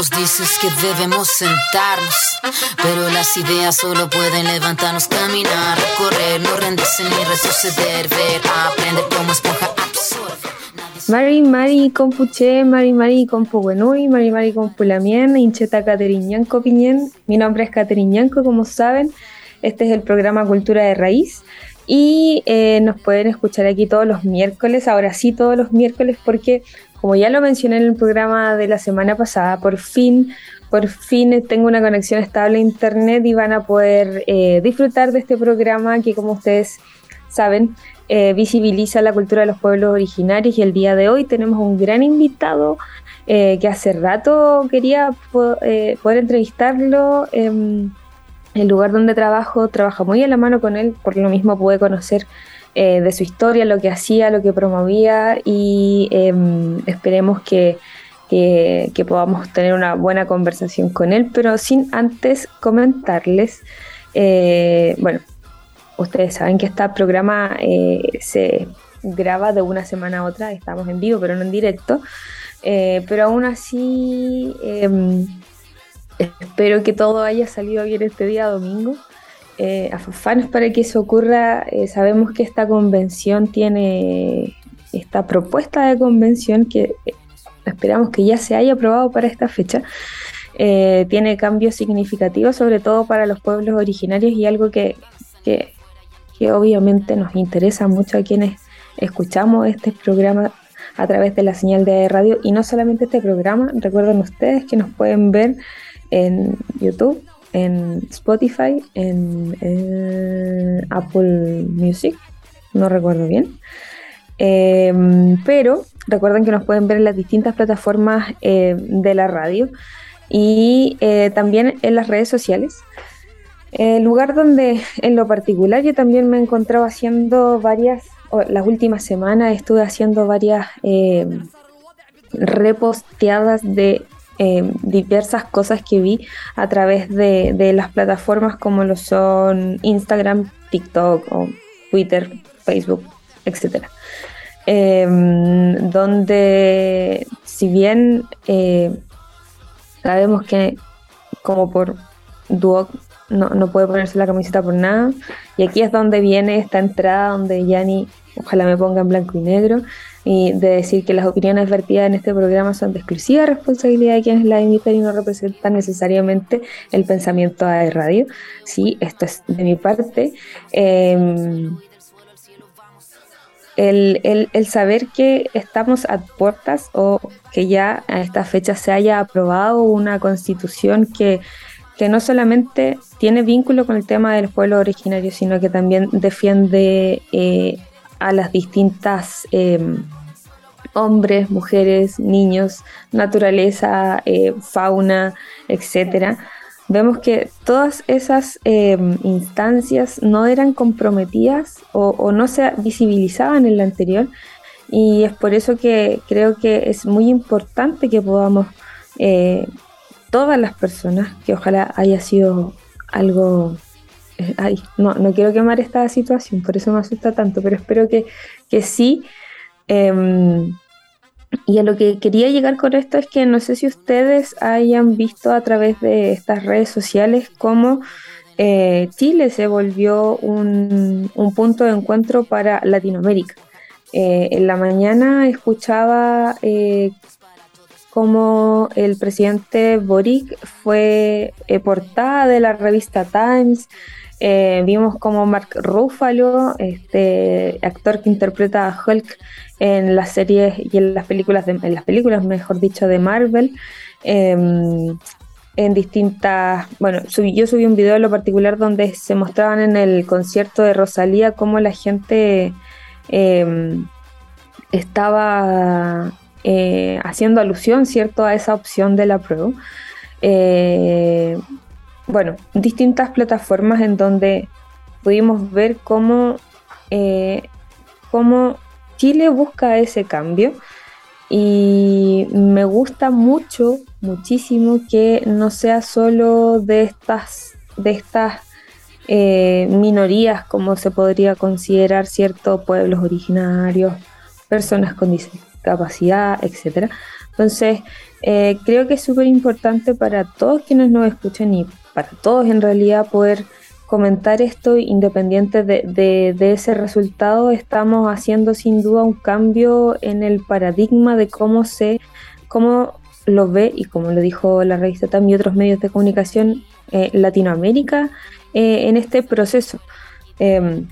nos dices que debemos sentarnos, pero las ideas solo pueden levantarnos, caminar, correr, no rendirse ni retroceder, ver, aprender como esponja absorber. Mari Mari Compuche, Mari Mari Compuguenui, Mari Mari Compulamien, Incheta Cateriñanco Piñén. Mi nombre es Cateriñanco, como saben. Este es el programa Cultura de Raíz. Y eh, nos pueden escuchar aquí todos los miércoles, ahora sí todos los miércoles, porque como ya lo mencioné en el programa de la semana pasada, por fin, por fin tengo una conexión estable a internet y van a poder eh, disfrutar de este programa que como ustedes saben eh, visibiliza la cultura de los pueblos originarios y el día de hoy tenemos un gran invitado eh, que hace rato quería poder entrevistarlo. en el lugar donde trabajo, trabaja muy a la mano con él, por lo mismo pude conocer de su historia, lo que hacía, lo que promovía y em, esperemos que, que, podamos tener una buena conversación con él, pero sin antes comentarles, bueno, Ustedes saben que este programa eh, se graba de una semana a otra, estamos en vivo, pero no en directo. Eh, pero aún así, em, espero que todo haya salido bien este día domingo. Eh, a fans para que eso ocurra, sabemos que esta convención tiene esta propuesta de convención que esperamos que ya se haya aprobado para esta fecha. tiene cambios significativos, sobre todo para los pueblos originarios y algo que, que que obviamente nos interesa mucho a quienes escuchamos este programa a través de la señal de radio y no solamente este programa, recuerden ustedes que nos pueden ver en YouTube, en Spotify, en, Apple Music, no recuerdo bien, em, pero recuerden que nos pueden ver en las distintas plataformas eh, de la radio y eh, también en las redes sociales. El lugar donde en lo particular yo también me encontraba haciendo varias, las últimas semanas estuve haciendo varias eh, reposteadas de eh, diversas cosas que vi a través de, las plataformas como lo son Instagram, TikTok Twitter, Facebook, etc. Em, donde si bien eh, sabemos que como por Duoc no, no puede ponerse la camiseta por nada. Y aquí es donde viene esta entrada donde Yanni, ojalá me ponga en blanco y negro, y de decir que las opiniones vertidas en este programa son de exclusiva responsabilidad de quienes la imitan y no representan necesariamente el pensamiento de radio. Sí, esto es de mi parte. Em, el, el, el, saber que estamos a puertas o que ya a esta fecha se haya aprobado una constitución que que no solamente tiene vínculo con el tema del pueblo originario, sino que también defiende eh, a las distintas em, hombres, mujeres, niños, naturaleza, eh, fauna, etcétera. Vemos que todas esas em, instancias no eran comprometidas o, no se visibilizaban en la anterior y es por eso que creo que es muy importante que podamos eh, todas las personas, que ojalá haya sido algo... Eh, ay, no, no quiero quemar esta situación, por eso me asusta tanto, pero espero que, que sí. Em, y a lo que quería llegar con esto es que no sé si ustedes hayan visto a través de estas redes sociales cómo eh, Chile se volvió un, un, punto de encuentro para Latinoamérica. Eh, en la mañana escuchaba como el presidente Boric fue eh, portada de la revista Times. Eh, vimos como Mark Ruffalo, este actor que interpreta a Hulk en las series y en las películas, en las películas, mejor dicho, de Marvel. Em, en distintas, bueno, yo subí un video en lo particular donde se mostraban en el concierto de Rosalía cómo la gente em, estaba eh, haciendo alusión, ¿cierto?, a esa opción de la prueba. Eh, bueno, distintas plataformas en donde pudimos ver cómo, eh, cómo Chile busca ese cambio y me gusta mucho, muchísimo que no sea solo de estas, de estas minorías como se podría considerar ciertos pueblos originarios, personas con discapacidad, etcétera, Entonces, eh, creo que es súper importante para todos quienes nos escuchan y para todos en realidad poder comentar esto independiente de, ese resultado. Estamos haciendo sin duda un cambio en el paradigma de cómo se, cómo lo ve y como lo dijo la revista también y otros medios de comunicación eh, Latinoamérica eh, en este proceso. Em,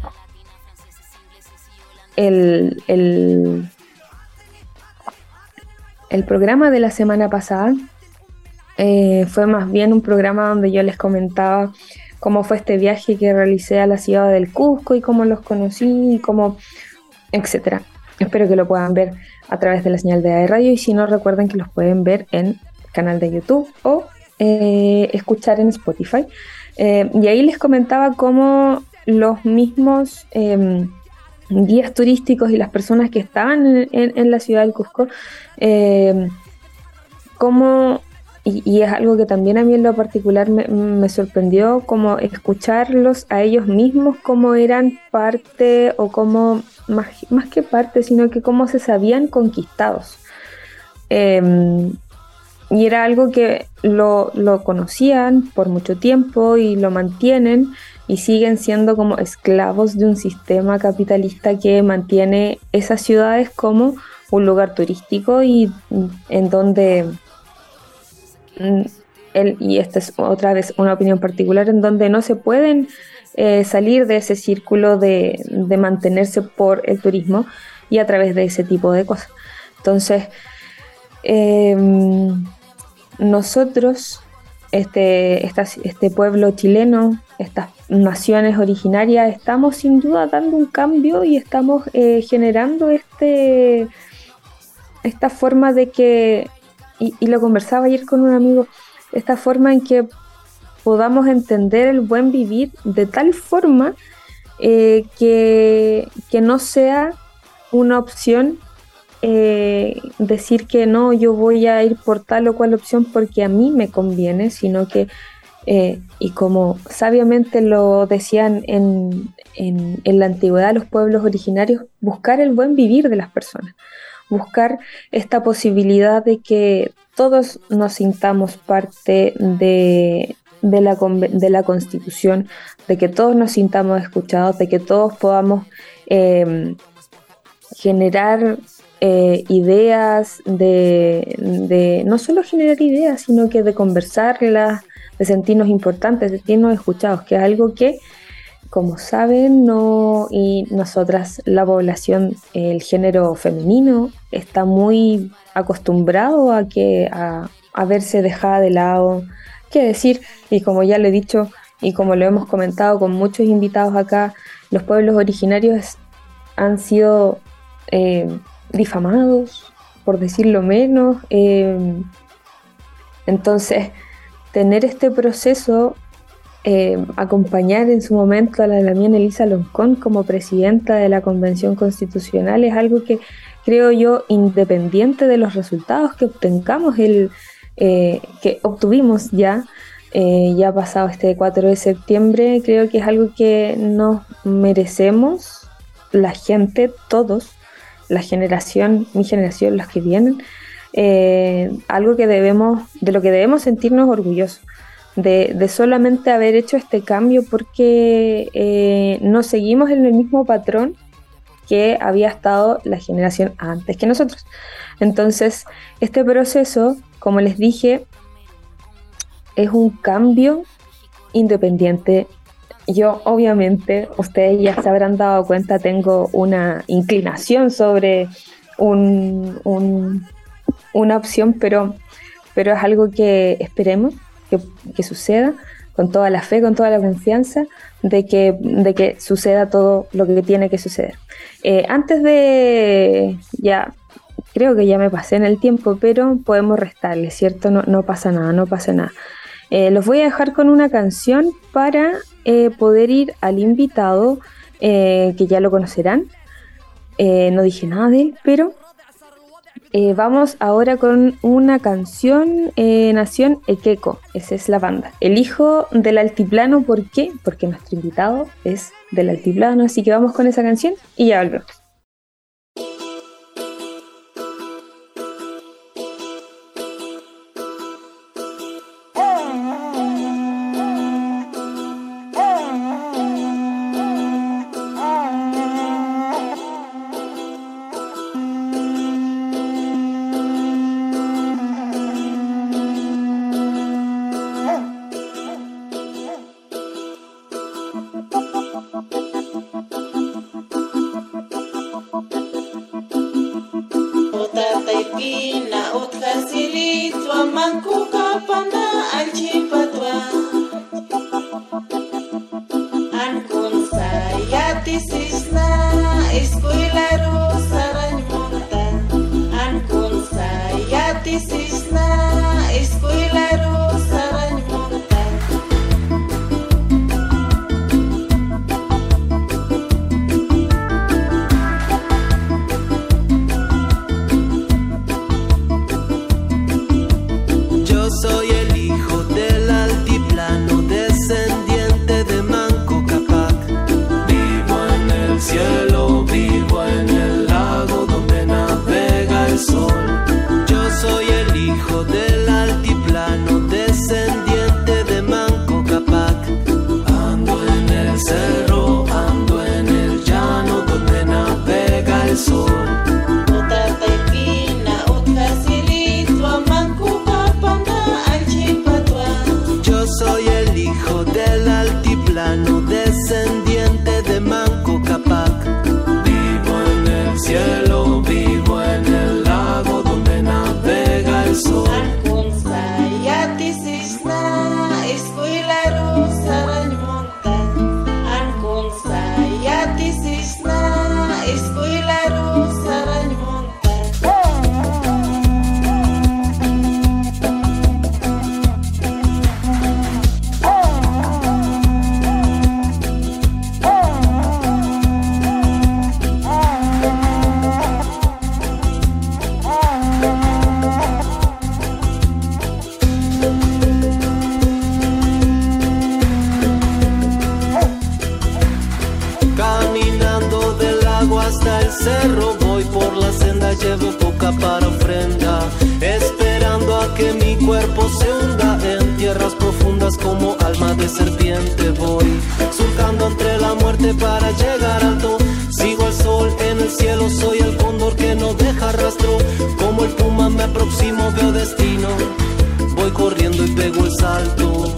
el, el, el programa de la semana pasada eh, fue más bien un programa donde yo les comentaba cómo fue este viaje que realicé a la ciudad del Cusco y cómo los conocí y cómo, etcétera. Espero que lo puedan ver a través de la señal de radio y si no recuerden que los pueden ver en canal de YouTube o eh, escuchar en Spotify. Eh, y ahí les comentaba cómo los mismos em, guías turísticos y las personas que estaban en, la ciudad del Cusco, eh, como, y, es algo que también a mí en lo particular me, sorprendió, como escucharlos a ellos mismos como eran parte o como, más, más que parte, sino que cómo se sabían conquistados. Em, y era algo que lo, lo, conocían por mucho tiempo y lo mantienen y siguen siendo como esclavos de un sistema capitalista que mantiene esas ciudades como un lugar turístico y en donde, mm, y esta es otra vez una opinión particular, en donde no se pueden eh, salir de ese círculo de, mantenerse por el turismo y a través de ese tipo de cosas. Entonces, em, nosotros, este, este pueblo chileno, estas naciones originarias, estamos sin duda dando un cambio y estamos eh, generando este, esta forma de que, y, lo conversaba ayer con un amigo, esta forma en que podamos entender el buen vivir de tal forma eh, que, que, no sea una opción eh, decir que no, yo voy a ir por tal o cual opción porque a mí me conviene, sino que eh, y como sabiamente lo decían en, la antigüedad los pueblos originarios, buscar el buen vivir de las personas, buscar esta posibilidad de que todos nos sintamos parte de, la, de la constitución, de que todos nos sintamos escuchados, de que todos podamos em, generar eh, ideas, de, de, no solo generar ideas, sino que de conversarlas, de sentirnos importantes, de sentirnos escuchados, que es algo que, como saben, no, y nosotras, la población, el género femenino, está muy acostumbrado a que a, verse dejada de lado. Qué decir, y como ya lo he dicho, y como lo hemos comentado con muchos invitados acá, los pueblos originarios han sido eh, difamados, por decirlo menos. Eh, entonces, tener este proceso, eh, acompañar en su momento a la Lamien Elisa Loncón como presidenta de la Convención Constitucional es algo que creo yo, independiente de los resultados que obtengamos, el, eh, que obtuvimos ya, eh, ya pasado este 4 de septiembre, creo que es algo que nos merecemos, la gente, todos, la generación, mi generación, los que vienen, eh, algo que debemos, de lo que debemos sentirnos orgullosos, de, solamente haber hecho este cambio porque eh, no seguimos en el mismo patrón que había estado la generación antes que nosotros. Entonces, este proceso, como les dije, es un cambio independiente. Yo, obviamente, ustedes ya se habrán dado cuenta, tengo una inclinación sobre un, una opción, pero, pero es algo que esperemos que, suceda con toda la fe, con toda la confianza de que, de que suceda todo lo que tiene que suceder. Eh, antes de, ya, creo que ya me pasé en el tiempo, pero podemos restarle, ¿cierto? No, no pasa nada, no pasa nada. Eh, los voy a dejar con una canción para eh, poder ir al invitado, que ya lo conocerán. no dije nada de él, pero eh, vamos ahora con una canción, eh, Nación Equeco, esa es la banda. El hijo del altiplano, ¿por qué? Porque nuestro invitado es del altiplano, así que vamos con esa canción y ya volvemos. Voy por la senda, llevo poca para ofrenda. Esperando a que mi cuerpo se hunda en tierras profundas como alma de serpiente. Voy surcando entre la muerte para llegar alto. Sigo al sol en el cielo, soy el cóndor que no deja rastro. Como el puma me aproximo, veo destino. Voy corriendo y pego el salto.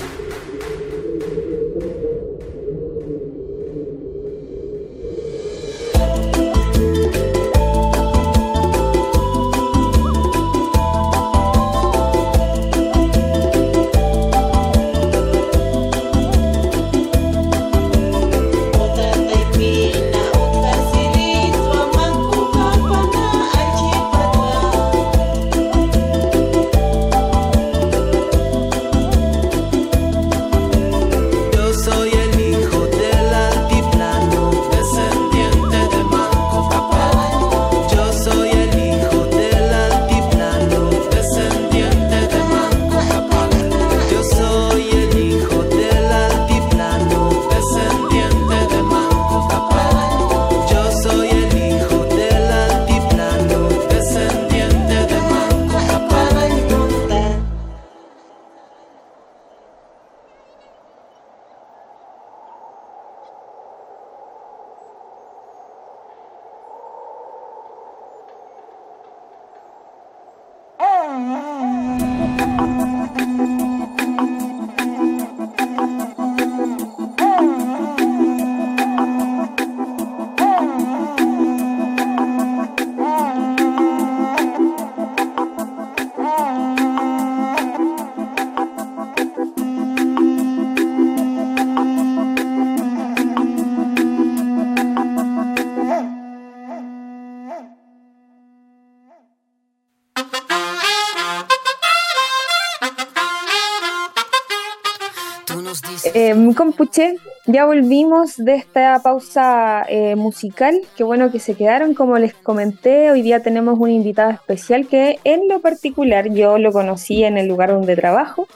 Compuche, ya volvimos de esta pausa eh, musical. Qué bueno que se quedaron. Como les comenté, hoy día tenemos un invitado especial que en lo particular yo lo conocí en el lugar donde trabajo.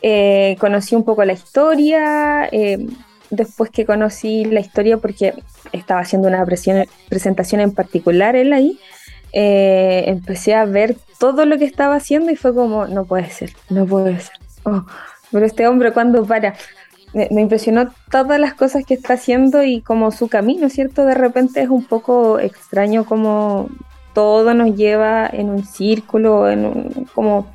Eh, conocí un poco la historia. eh, después que conocí la historia, porque estaba haciendo una presentación en particular él ahí, eh, empecé a ver todo lo que estaba haciendo y fue como, no puede ser, no puede ser. Oh, pero este hombre, ¿cuándo para? Me, impresionó todas las cosas que está haciendo y como su camino, ¿cierto? De repente es un poco extraño como todo nos lleva en un círculo, en un, como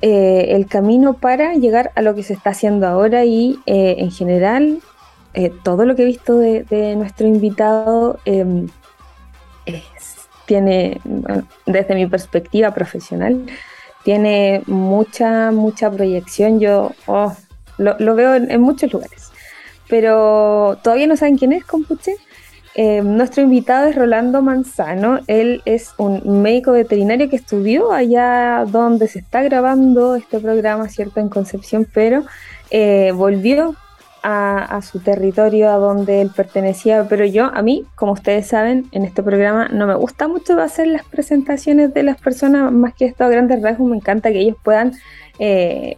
eh, el camino para llegar a lo que se está haciendo ahora y eh, en general eh, todo lo que he visto de, nuestro invitado es tiene, desde mi perspectiva profesional, tiene mucha, mucha proyección. Yo oh, lo, veo en, muchos lugares. Pero todavía no saben quién es Compuche. Eh, nuestro invitado es Rolando Manzano. Él es un médico veterinario que estudió allá donde se está grabando este programa, ¿cierto? En Concepción, pero eh, volvió a, a su territorio a donde él pertenecía. Pero yo, a mí, como ustedes saben, en este programa no me gusta mucho hacer las presentaciones de las personas, más que esto a grandes rasgos. Me encanta que ellos puedan eh,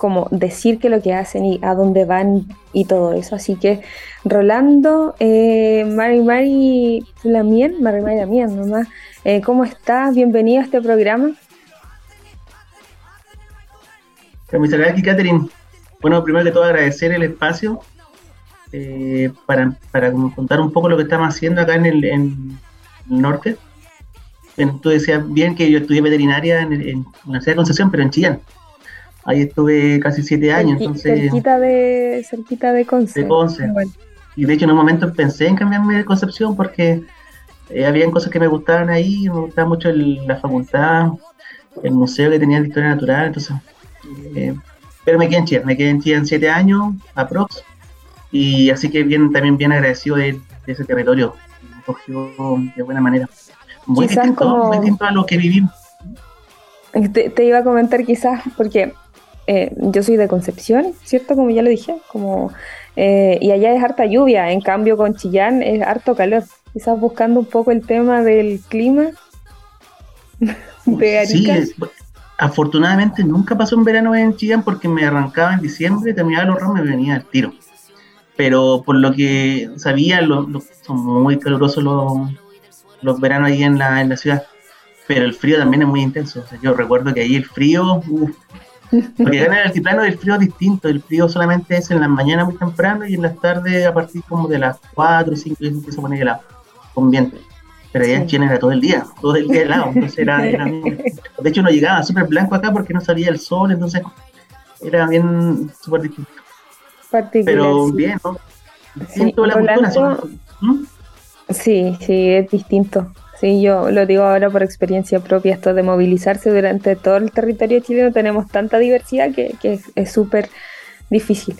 como decir que lo que hacen y a dónde van y todo eso. Así que Rolando, eh, Mari Mari Lamien, Mari Mari Lamien nomás, eh, ¿cómo estás? Bienvenido a este programa. Muchas gracias, Catherine. Bueno, primero que todo agradecer el espacio eh, para, para contar un poco lo que estamos haciendo acá en el, en norte. Bien, tú decías bien que yo estudié veterinaria en, el- en la Universidad de Concepción, pero en Chillán. Ahí estuve casi siete años, Cerqui- entonces, cerquita de cerquita de Conce. De Conce. Bueno, y de hecho en un momento pensé en cambiarme de Concepción porque eh, habían cosas que me gustaban ahí, me gustaba mucho el- la facultad, el museo que tenía de historia natural, entonces, eh, pero me quedé en Chillán, me quedé en Chillán siete años, aprox, y así que bien, también bien agradecido de, de ese territorio, me cogió de buena manera. Muy distinto, como- muy distinto a lo que vivimos. te, te iba a comentar quizás, porque eh, yo soy de Concepción, ¿cierto? Como ya lo dije, como, eh, y allá es harta lluvia, en cambio con Chillán es harto calor. Quizás buscando un poco el tema del clima de Sí, Arica. afortunadamente nunca pasó un verano en Chillán porque me arrancaba en diciembre, terminaba los ramos y me venía al tiro. Pero por lo que sabía, lo- lo- son muy calurosos los, los veranos ahí en la, en la ciudad. Pero el frío también es muy intenso. O sea, yo recuerdo que ahí el frío, uf, porque acá en el altiplano el frío es distinto. El frío solamente es en las mañanas muy temprano y en las tardes a partir como de las 4 o 5 ya se empieza a poner helado, con viento. Pero allá en Sí. Chile era todo el día, todo el día helado. Entonces era, era de hecho, no llegaba súper blanco acá porque no salía el sol, entonces era bien súper distinto. particular. Pero sí. bien, ¿no? Distinto Sí, la cultura. ¿Mm? Sí, sí, es distinto. Sí, yo lo digo ahora por experiencia propia, esto de movilizarse durante todo el territorio chileno, tenemos tanta diversidad que, es- súper difícil.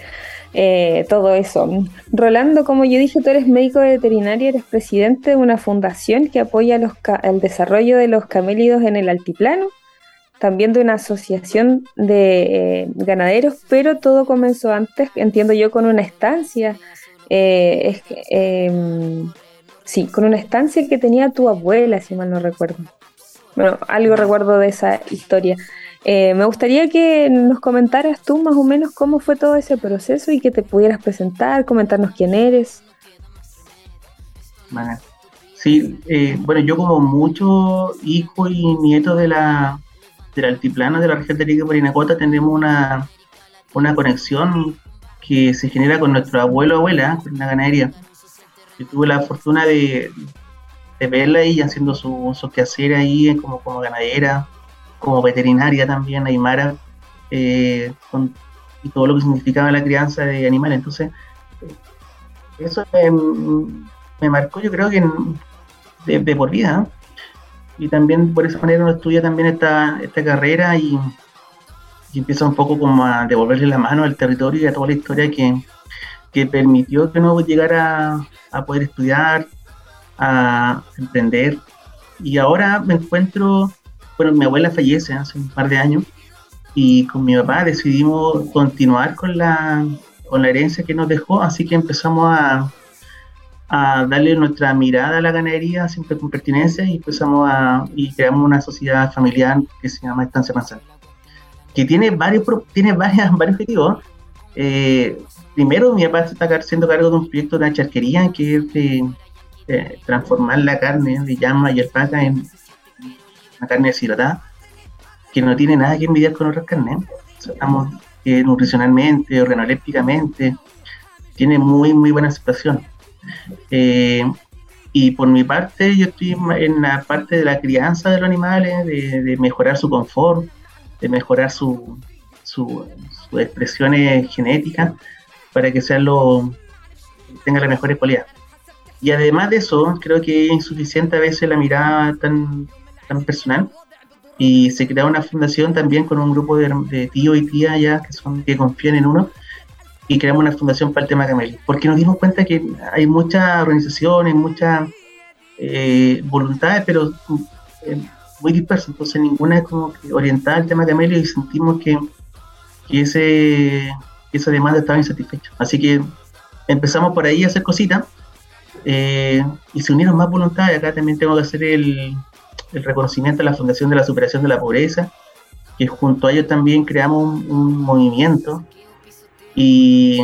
eh, todo eso. Rolando, como yo dije, tú eres médico veterinario, eres presidente de una fundación que apoya los el desarrollo de los camélidos en el altiplano, también de una asociación de eh, ganaderos, pero todo comenzó antes, entiendo yo, con una estancia. eh, em, Sí, con una estancia que tenía tu abuela, si mal no recuerdo. Bueno, algo recuerdo de esa historia. Eh, me gustaría que nos comentaras tú más o menos cómo fue todo ese proceso y que te pudieras presentar, comentarnos quién eres. Sí, eh, bueno, yo como mucho hijo y nieto de la, del altiplano de la región de Arica Parinacota tenemos una, una conexión que se genera con nuestro abuelo o abuela, con la ganadería. Yo tuve la fortuna de, verla ahí haciendo su- sus quehaceres ahí como, como ganadera, como veterinaria también, Aymara, eh, y todo lo que significaba la crianza de animales. Entonces, eh, eso me, marcó, yo creo que de, por vida. ¿eh? Y también por esa manera uno estudia también esta, esta carrera y, y empieza un poco como a devolverle la mano al territorio y a toda la historia que, que permitió que uno llegara a poder estudiar, a emprender. Y ahora me encuentro, bueno, mi abuela fallece hace un par de años y con mi papá decidimos continuar con la, con la herencia que nos dejó, así que empezamos a, a darle nuestra mirada a la ganadería siempre con pertinencia y empezamos a y creamos una sociedad familiar que se llama Estancia Manzana que tiene varios tiene varias, varios objetivos Eh, primero mi papá está haciendo cargo de un proyecto de una charquería que es de, de transformar la carne de llama y alpaca en una carne deshidratada que no tiene nada que envidiar con otras carnes. Estamos eh, nutricionalmente organolépticamente tiene muy muy buena aceptación. Eh, y por mi parte, yo estoy en la parte de la crianza de los animales, de, de mejorar su confort, de mejorar su, su- expresiones genéticas para que sean lo, tengan las mejores cualidades. y además de eso, creo que es insuficiente a veces la mirada tan, tan personal. Y se crea una fundación también con un grupo de, de tíos y tías ya que son que confían en uno y creamos una fundación para el tema camello. Porque nos dimos cuenta que hay muchas organizaciones, muchas eh, voluntades, pero eh, muy dispersas. Entonces ninguna es como que orientada al tema camello y sentimos que, que ese, que esa demanda estaba insatisfecha. Así que empezamos por ahí a hacer cositas eh, y se unieron más voluntades. Acá también tengo que hacer el, el reconocimiento a la Fundación de la Superación de la Pobreza, que junto a ellos también creamos un, un movimiento. Y,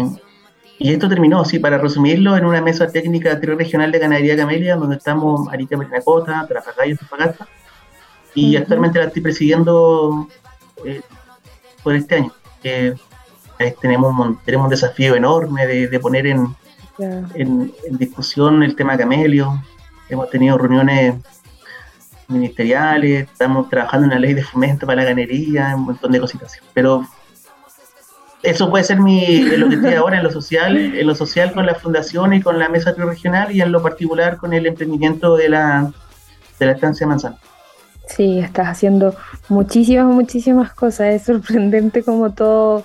y esto terminó, sí, para resumirlo, en una mesa técnica triregional de ganadería camelia, donde estamos Arica Perinacota, Trafacay y Antofagasta, y Ujú. actualmente la estoy presidiendo eh, por este año. Que tenemos, un tenemos un desafío enorme de, de poner en, en, en discusión el tema camelio. Hemos tenido reuniones ministeriales, estamos trabajando en la ley de fomento para la ganería, un montón de cositas. Pero eso puede ser mi, lo que estoy ahora en lo social, en lo social con la fundación y con la mesa regional y en lo particular con el emprendimiento de la, de la estancia Manzana. Sí, estás haciendo muchísimas, muchísimas cosas. Es sorprendente como todo,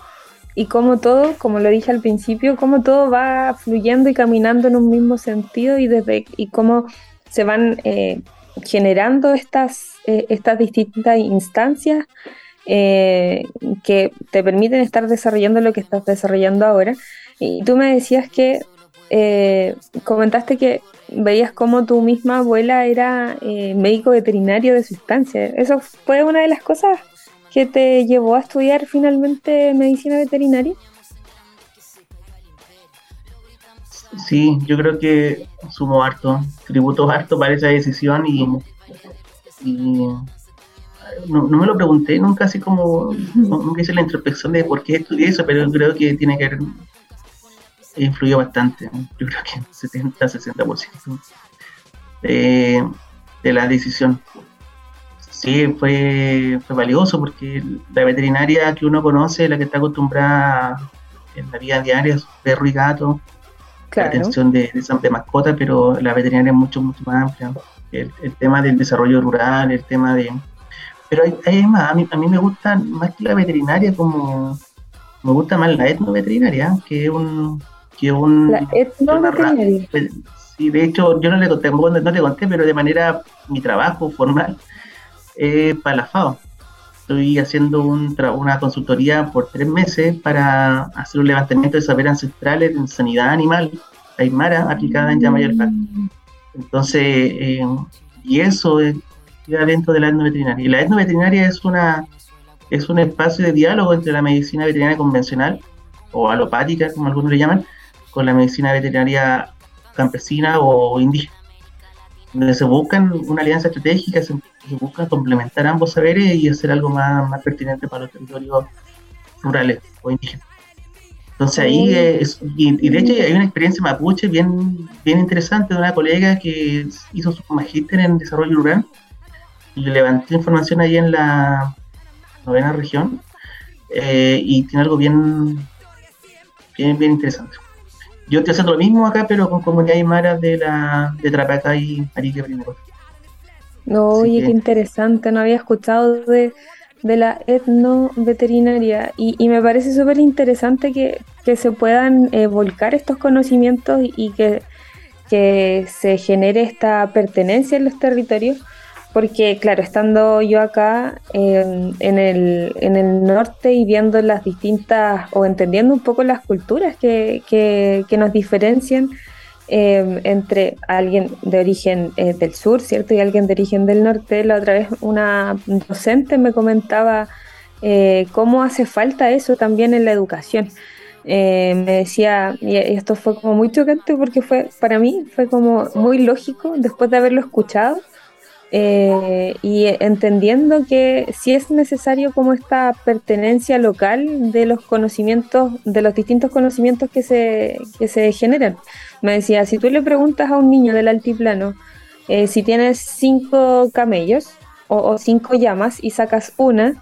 y como todo, como lo dije al principio, como todo va fluyendo y caminando en un mismo sentido y desde y cómo se van eh, generando estas, eh, estas distintas instancias eh, que te permiten estar desarrollando lo que estás desarrollando ahora. Y tú me decías que eh, comentaste que veías cómo tu misma abuela era eh, médico veterinario de su instancia. ¿Eso fue una de las cosas que te llevó a estudiar finalmente medicina veterinaria? Sí, yo creo que sumo harto, tributo harto para esa decisión y, no, no me lo pregunté nunca así como, nunca hice la introspección de por qué estudié eso, pero creo que tiene que haber influyó bastante, yo creo que 70-60% de, de la decisión. Sí, fue, fue valioso porque la veterinaria que uno conoce, la que está acostumbrada en la vida diaria, sus perros y gatos, la atención de, de, de mascotas, pero la veterinaria es mucho, mucho más amplia. El, el tema del desarrollo rural, el tema de... Pero hay, hay más, a mí, a mí me gusta más que la veterinaria como... Me gusta más la etnoveterinaria, que es un... Que un La tema ra- etnoveterinaria. Sí, de hecho, yo no le conté, no te conté, pero de manera, mi trabajo formal es para la FAO. Estoy haciendo un tra- una consultoría por tres meses para hacer un levantamiento de saberes ancestrales en sanidad animal, aymara, aplicada en llama y olfato. Entonces, eh, y eso es queda dentro de la etnoveterinaria. Y la etnoveterinaria es una es un espacio de diálogo entre la medicina veterinaria convencional o alopática, como algunos le llaman, con la medicina veterinaria campesina o indígena, donde se buscan una alianza estratégica, se, se busca complementar ambos saberes y hacer algo más, más pertinente para los territorios rurales o indígenas. Entonces ahí, es- y, y de hecho hay una experiencia mapuche bien, bien interesante de una colega que hizo su magíster en desarrollo rural y le levantó información ahí en la novena región eh, y tiene algo bien, bien, bien interesante. Yo estoy haciendo lo mismo acá, pero con comunidad aymara de la de Trapacá y Arique primero. Oye, que- qué interesante, no había escuchado de, de la etnoveterinaria y, y me parece súper interesante que, que se puedan eh, volcar estos conocimientos y, y que, que se genere esta pertenencia en los territorios, porque claro, estando yo acá eh, en, el, en el norte y viendo las distintas o entendiendo un poco las culturas que, que, que nos diferencian, eh, entre alguien de origen eh, del sur, ¿cierto? Y alguien de origen del norte. La otra vez una docente me comentaba eh, cómo hace falta eso también en la educación. Eh, me decía, y esto fue como muy chocante porque fue, para mí, fue como muy lógico después de haberlo escuchado. Eh, y entendiendo que sí es necesario como esta pertenencia local de los conocimientos, de los distintos conocimientos que se, que se generan. Me decía, si tú le preguntas a un niño del altiplano eh, si tienes cinco camellos o, cinco llamas y sacas una,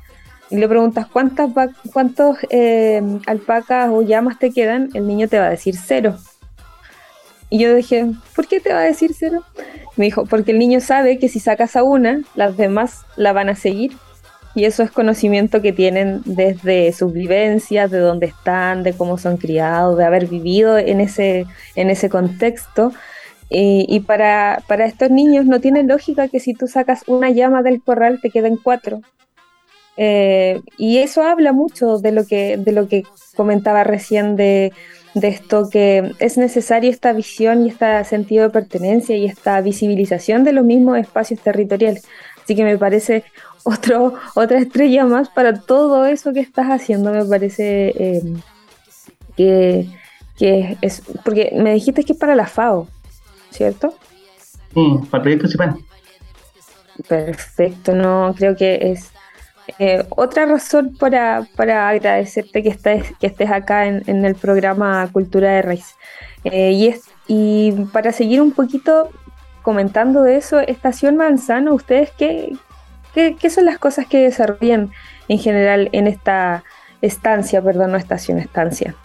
y le preguntas cuántas cuántos eh, alpacas o llamas te quedan, el niño te va a decir cero. Y yo dije, ¿por qué te va a decir cero? Me dijo, porque el niño sabe que si sacas a una, las demás la van a seguir. Y eso es conocimiento que tienen desde sus vivencias, de dónde están, de cómo son criados, de haber vivido en ese, en ese contexto. Y, para, para estos niños no tiene lógica que si tú sacas una llama del corral te queden cuatro. Eh, y eso habla mucho de lo que, de lo que comentaba recién de, de esto que es necesario esta visión y este sentido de pertenencia y esta visibilización de los mismos espacios territoriales. Así que me parece otro, otra estrella más para todo eso que estás haciendo. Me parece eh, que, que es. Porque me dijiste que es para la FAO, ¿cierto? Sí, para el proyecto CIPAN. Perfecto, no creo que es eh, otra razón para, agradecerte que estés, que estés acá en, el programa Cultura de Raíz. Eh, y, es, y para seguir un poquito comentando de eso, Estación Manzano, ¿ustedes qué, qué, son las cosas que desarrollan en general en esta estancia, perdón, no estación, estancia?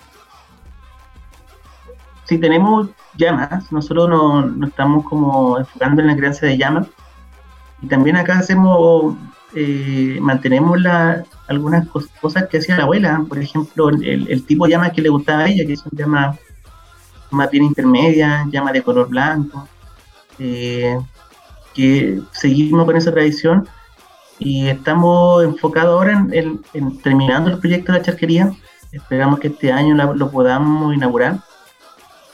Si tenemos llamas, nosotros nos no estamos como enfocando en la crianza de llamas. Y también acá hacemos eh, mantenemos la, algunas cos- cosas que hacía la abuela, por ejemplo, el, tipo de llama que le gustaba a ella, que son llamas más bien intermedias, llamas de color blanco, eh, que seguimos con esa tradición y estamos enfocados ahora en, en- terminando el proyecto de la charquería. Esperamos que este año lo podamos inaugurar.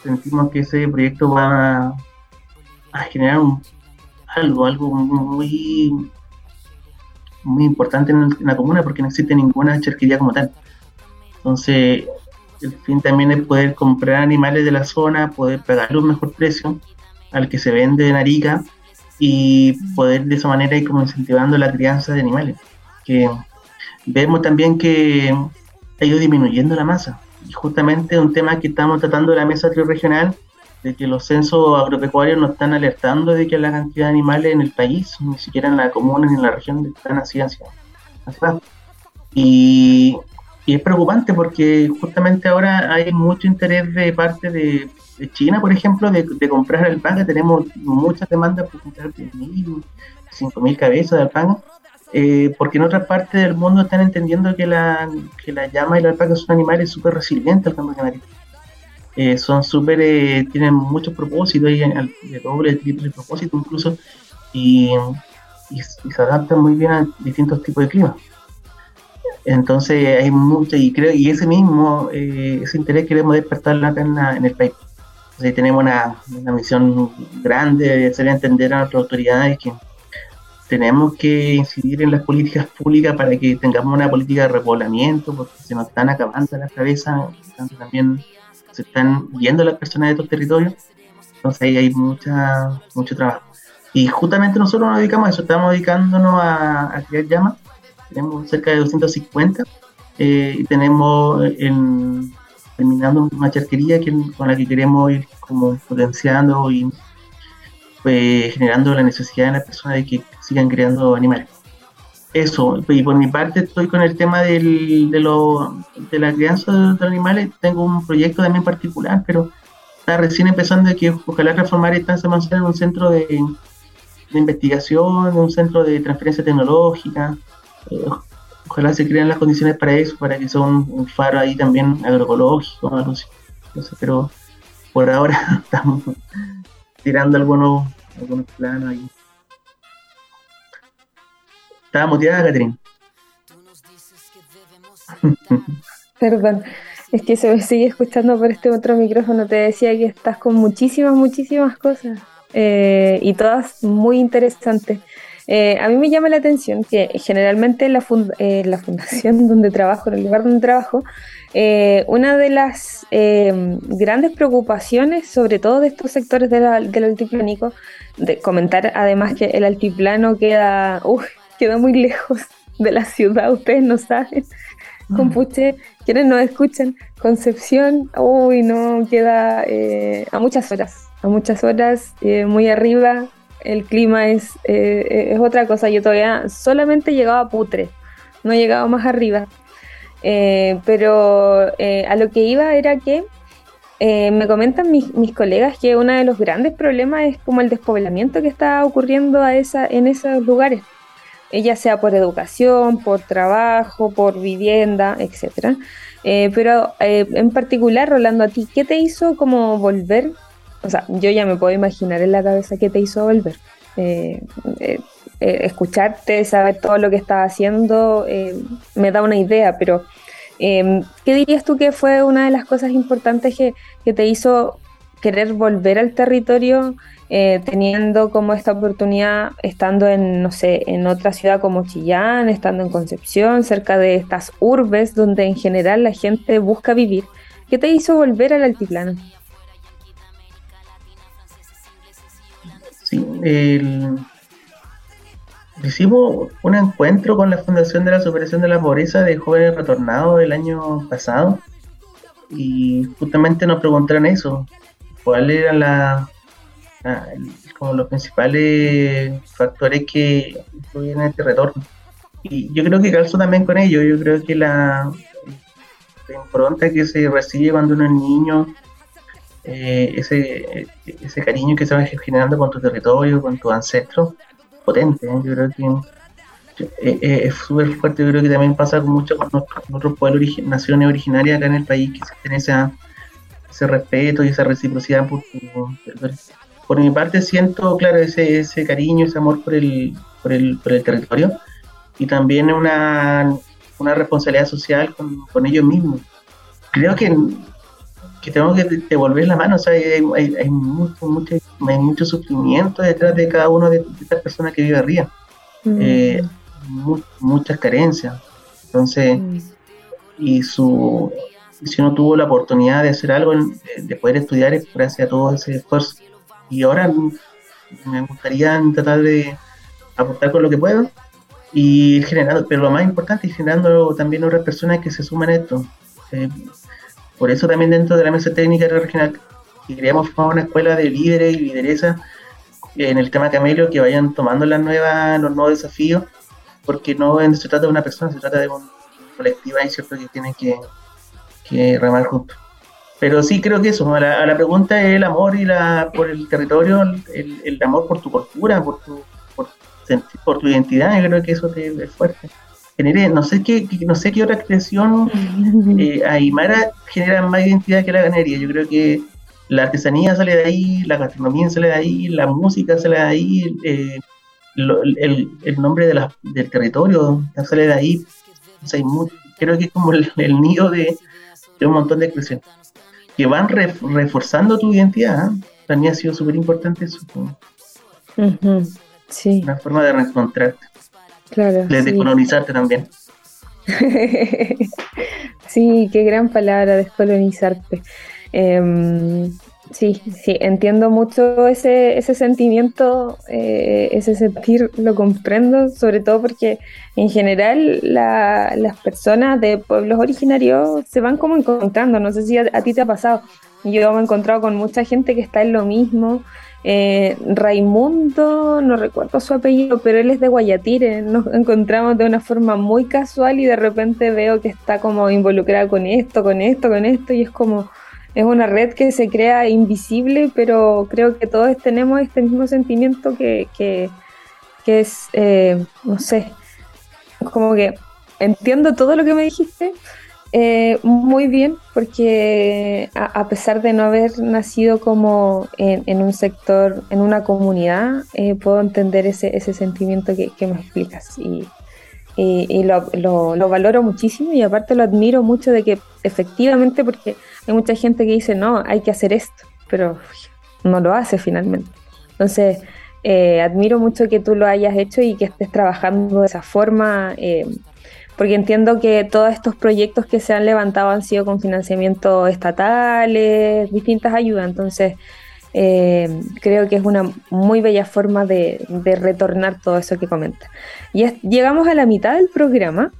Sentimos que ese proyecto va a, generar algo, algo muy muy importante en, la comuna porque no existe ninguna charquería como tal. Entonces, el fin también es poder comprar animales de la zona, poder pagarle un mejor precio al que se vende en Arica y poder de esa manera ir como incentivando la crianza de animales. Que vemos también que ha ido disminuyendo la masa. Y justamente un tema que estamos tratando en la mesa triregional de que los censos agropecuarios nos están alertando de que la cantidad de animales en el país, ni siquiera en la comuna ni en la región, están así hacia. Y, y es preocupante porque justamente ahora hay mucho interés de parte de, de China, por ejemplo, de, de comprar alpaca. Tenemos muchas demandas por comprar 10.000, 5.000 cabezas de alpaca. eh, porque en otras partes del mundo están entendiendo que la, que la llama y la alpaca son animales súper resilientes al cambio climático eh, son súper, eh, tienen muchos propósitos, y de doble, triple propósito incluso, y, se adaptan muy bien a distintos tipos de clima. Entonces hay mucho, y creo, y ese mismo, eh, ese interés queremos despertar acá en, en el país. Entonces tenemos una, una misión grande de hacer entender a nuestras autoridades que tenemos que incidir en las políticas públicas para que tengamos una política de repoblamiento, porque se nos están acabando las cabezas, también se están yendo las personas de estos territorios, entonces ahí hay mucha, mucho trabajo. Y justamente nosotros nos dedicamos a eso, estamos dedicándonos a, a criar llamas, tenemos cerca de 250 eh, y tenemos en, terminando una charquería que, con la que queremos ir como potenciando y pues, generando la necesidad de las personas de que sigan creando animales. Eso, y por mi parte estoy con el tema del, de, lo, de la crianza de, de animales, tengo un proyecto también particular, pero está recién empezando que ojalá transformar Estancia Manzana en un centro de, de investigación, un centro de transferencia tecnológica, eh, ojalá se creen las condiciones para eso, para que sea un, faro ahí también agroecológico, algo así. No sé, pero por ahora estamos tirando algunos, algunos planos ahí. Estaba motivada, Catherine. Perdón, es que se me sigue escuchando por este otro micrófono. Te decía que estás con muchísimas, muchísimas cosas eh, y todas muy interesantes. Eh, a mí me llama la atención que generalmente la, fund eh, la fundación donde trabajo, en el lugar donde trabajo, eh, una de las eh, grandes preocupaciones, sobre todo de estos sectores del altiplánico, de comentar además que el altiplano queda, queda muy lejos de la ciudad, ustedes no saben. Compuche, quienes nos escuchan, Concepción, uy, no, queda eh, a muchas horas, a muchas horas, eh, muy arriba, el clima es, eh, es otra cosa, yo todavía solamente llegaba a Putre, no he llegado más arriba, Eh, pero eh, a lo que iba era que eh, me comentan mis, mis colegas que uno de los grandes problemas es como el despoblamiento que está ocurriendo a esa, en esos lugares, eh, ya sea por educación, por trabajo, por vivienda, etc. pero eh, en particular, Rolando, a ti, ¿qué te hizo como volver? O sea, yo ya me puedo imaginar en la cabeza qué te hizo volver. Eh, eh, eh, escucharte, saber todo lo que estás haciendo, eh, me da una idea, pero eh, ¿qué dirías tú que fue una de las cosas importantes que, que te hizo querer volver al territorio eh, teniendo como esta oportunidad, estando en, no sé, en otra ciudad como Chillán, estando en Concepción, cerca de estas urbes donde en general la gente busca vivir? ¿Qué te hizo volver al altiplano? Sí, hicimos un encuentro con la Fundación de la Superación de la Pobreza de Jóvenes Retornados el año pasado y justamente nos preguntaron eso, cuáles eran la, el- como los principales factores que influyen en este retorno. Y yo creo que calzo también con ello, yo creo que la, impronta que se recibe cuando uno es niño, eh, ese, ese cariño que se va generando con tu territorio, con tus ancestros, potente. ¿eh? Yo creo que eh, es súper fuerte. Yo creo que también pasa mucho con otros, pueblos, origi- naciones originarias acá en el país que tienen esa, ese respeto y esa reciprocidad por tu territorio. Por mi parte, siento, claro, ese, ese cariño, ese amor por el, por el, por el territorio y también una, una responsabilidad social con, con ellos mismos. Creo que que tengo que devolver la mano, o sea, hay, hay, hay mucho, mucho, hay mucho sufrimiento detrás de cada una de, de estas personas que vive arriba, eh, mu- muchas carencias, entonces, Mm. y su, si uno tuvo la oportunidad de hacer algo, de, de poder estudiar es gracias a todo ese esfuerzo, y ahora me gustaría tratar de aportar con lo que puedo, y generando, pero lo más importante es generando también otras personas que se suman a esto. Eh, por eso también dentro de la mesa técnica regional que queríamos formar una escuela de líderes y lideresas en el tema camello que vayan tomando las nuevas, los nuevos desafíos, porque no se trata de una persona, se trata de un colectivo ¿cierto? Que tienen que, que remar juntos. Pero sí creo que eso, a la, a la pregunta es el amor y la por el territorio, el, el amor por tu cultura, por tu, por, por tu identidad, yo creo que eso te es fuerte. Genere, no sé qué, no sé qué otra expresión eh, Aymara genera más identidad que la ganadería. Yo creo que la artesanía sale de ahí, la gastronomía sale de ahí, la música sale de ahí, eh, lo- el, el nombre de la- del territorio sale de ahí. O sea, hay mu- creo que es como el, el nido de, de un montón de expresiones que van re- reforzando tu identidad. ¿eh? Para mí ha sido súper importante eso, como Ujú, Sí, una forma de reencontrarte, claro. de sí. decolonizarte también. Sí, qué gran palabra, descolonizarte. Em, sí, sí, entiendo mucho ese, ese sentimiento, eh, ese sentir, lo comprendo, sobre todo porque en general la- las personas de pueblos originarios se van como encontrando, no sé si a, a ti te ha pasado, yo me he encontrado con mucha gente que está en lo mismo. Eh, Raimundo, no recuerdo su apellido, pero él es de Guayatire. Nos encontramos de una forma muy casual y de repente veo que está como involucrada con esto, con esto, con esto, y es como, es una red que se crea invisible, pero creo que todos tenemos este mismo sentimiento que, que, que es, eh, no sé, como que entiendo todo lo que me dijiste. eh, muy bien, porque a, pesar de no haber nacido como en, en un sector, en una comunidad, eh, puedo entender ese, ese sentimiento que, que me explicas y, y- y lo, lo- lo valoro muchísimo y aparte lo admiro mucho de que efectivamente, porque hay mucha gente que dice, no, hay que hacer esto, pero no lo hace finalmente. Entonces, eh, admiro mucho que tú lo hayas hecho y que estés trabajando de esa forma. eh, porque entiendo que todos estos proyectos que se han levantado han sido con financiamiento estatales, distintas ayudas, entonces eh, creo que es una muy bella forma de, retornar todo eso que comenta. Y llegamos a la mitad del programa.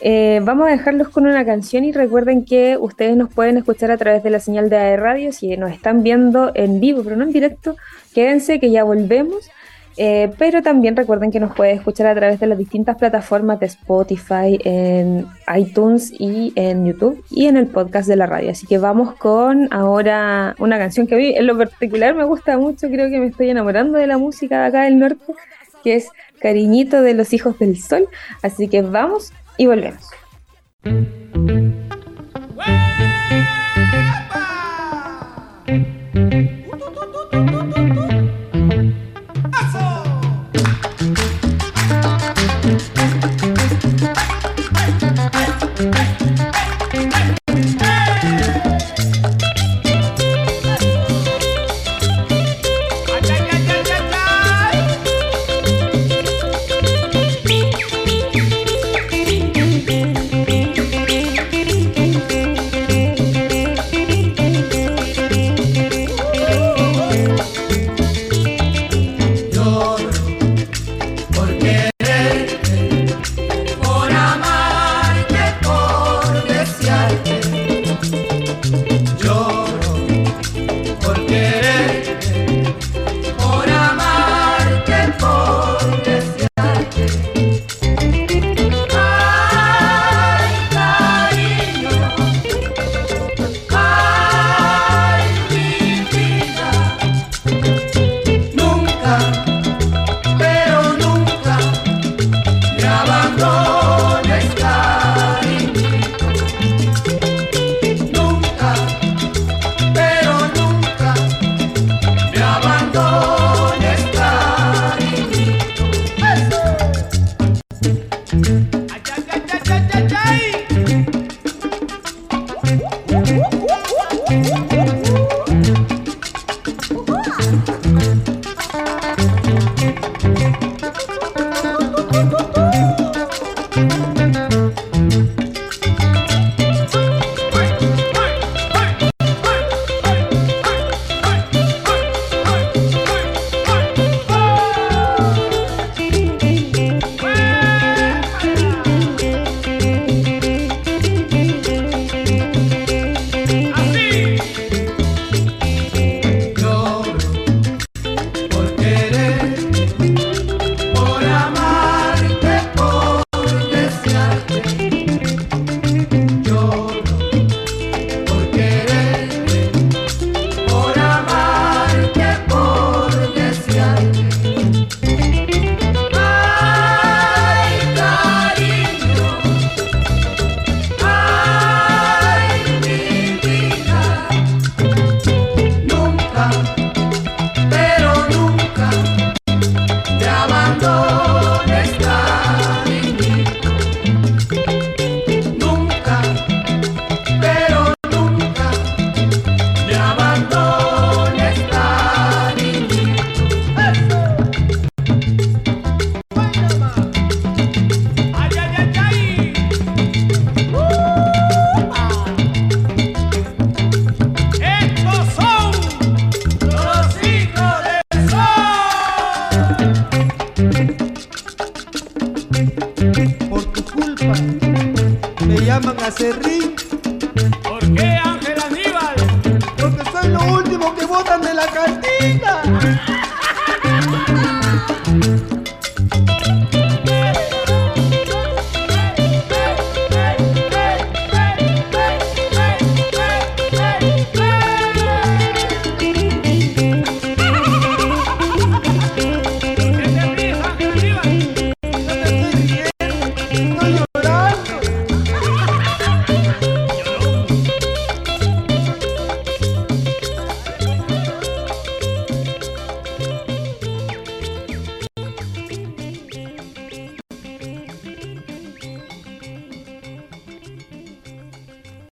Eh, vamos a dejarlos con una canción y recuerden que ustedes nos pueden escuchar a través de la señal de AE Radio si nos están viendo en vivo, pero no en directo. Quédense que ya volvemos. Eh, pero también recuerden que nos puede escuchar a través de las distintas plataformas de Spotify, en iTunes y en YouTube y en el podcast de la radio. Así que vamos con ahora una canción que a mí en lo particular me gusta mucho, creo que me estoy enamorando de la música de acá del norte, que es Cariñito de los Hijos del Sol. Así que vamos y volvemos.